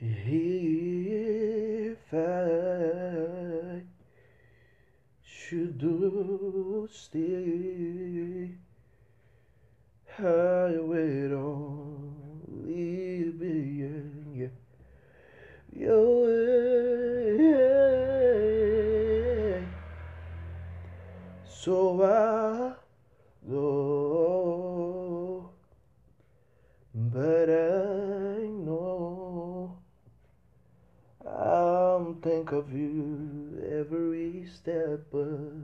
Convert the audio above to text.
If I should do stay, I would only be in your way. So I go, but I know I'll think of you every step of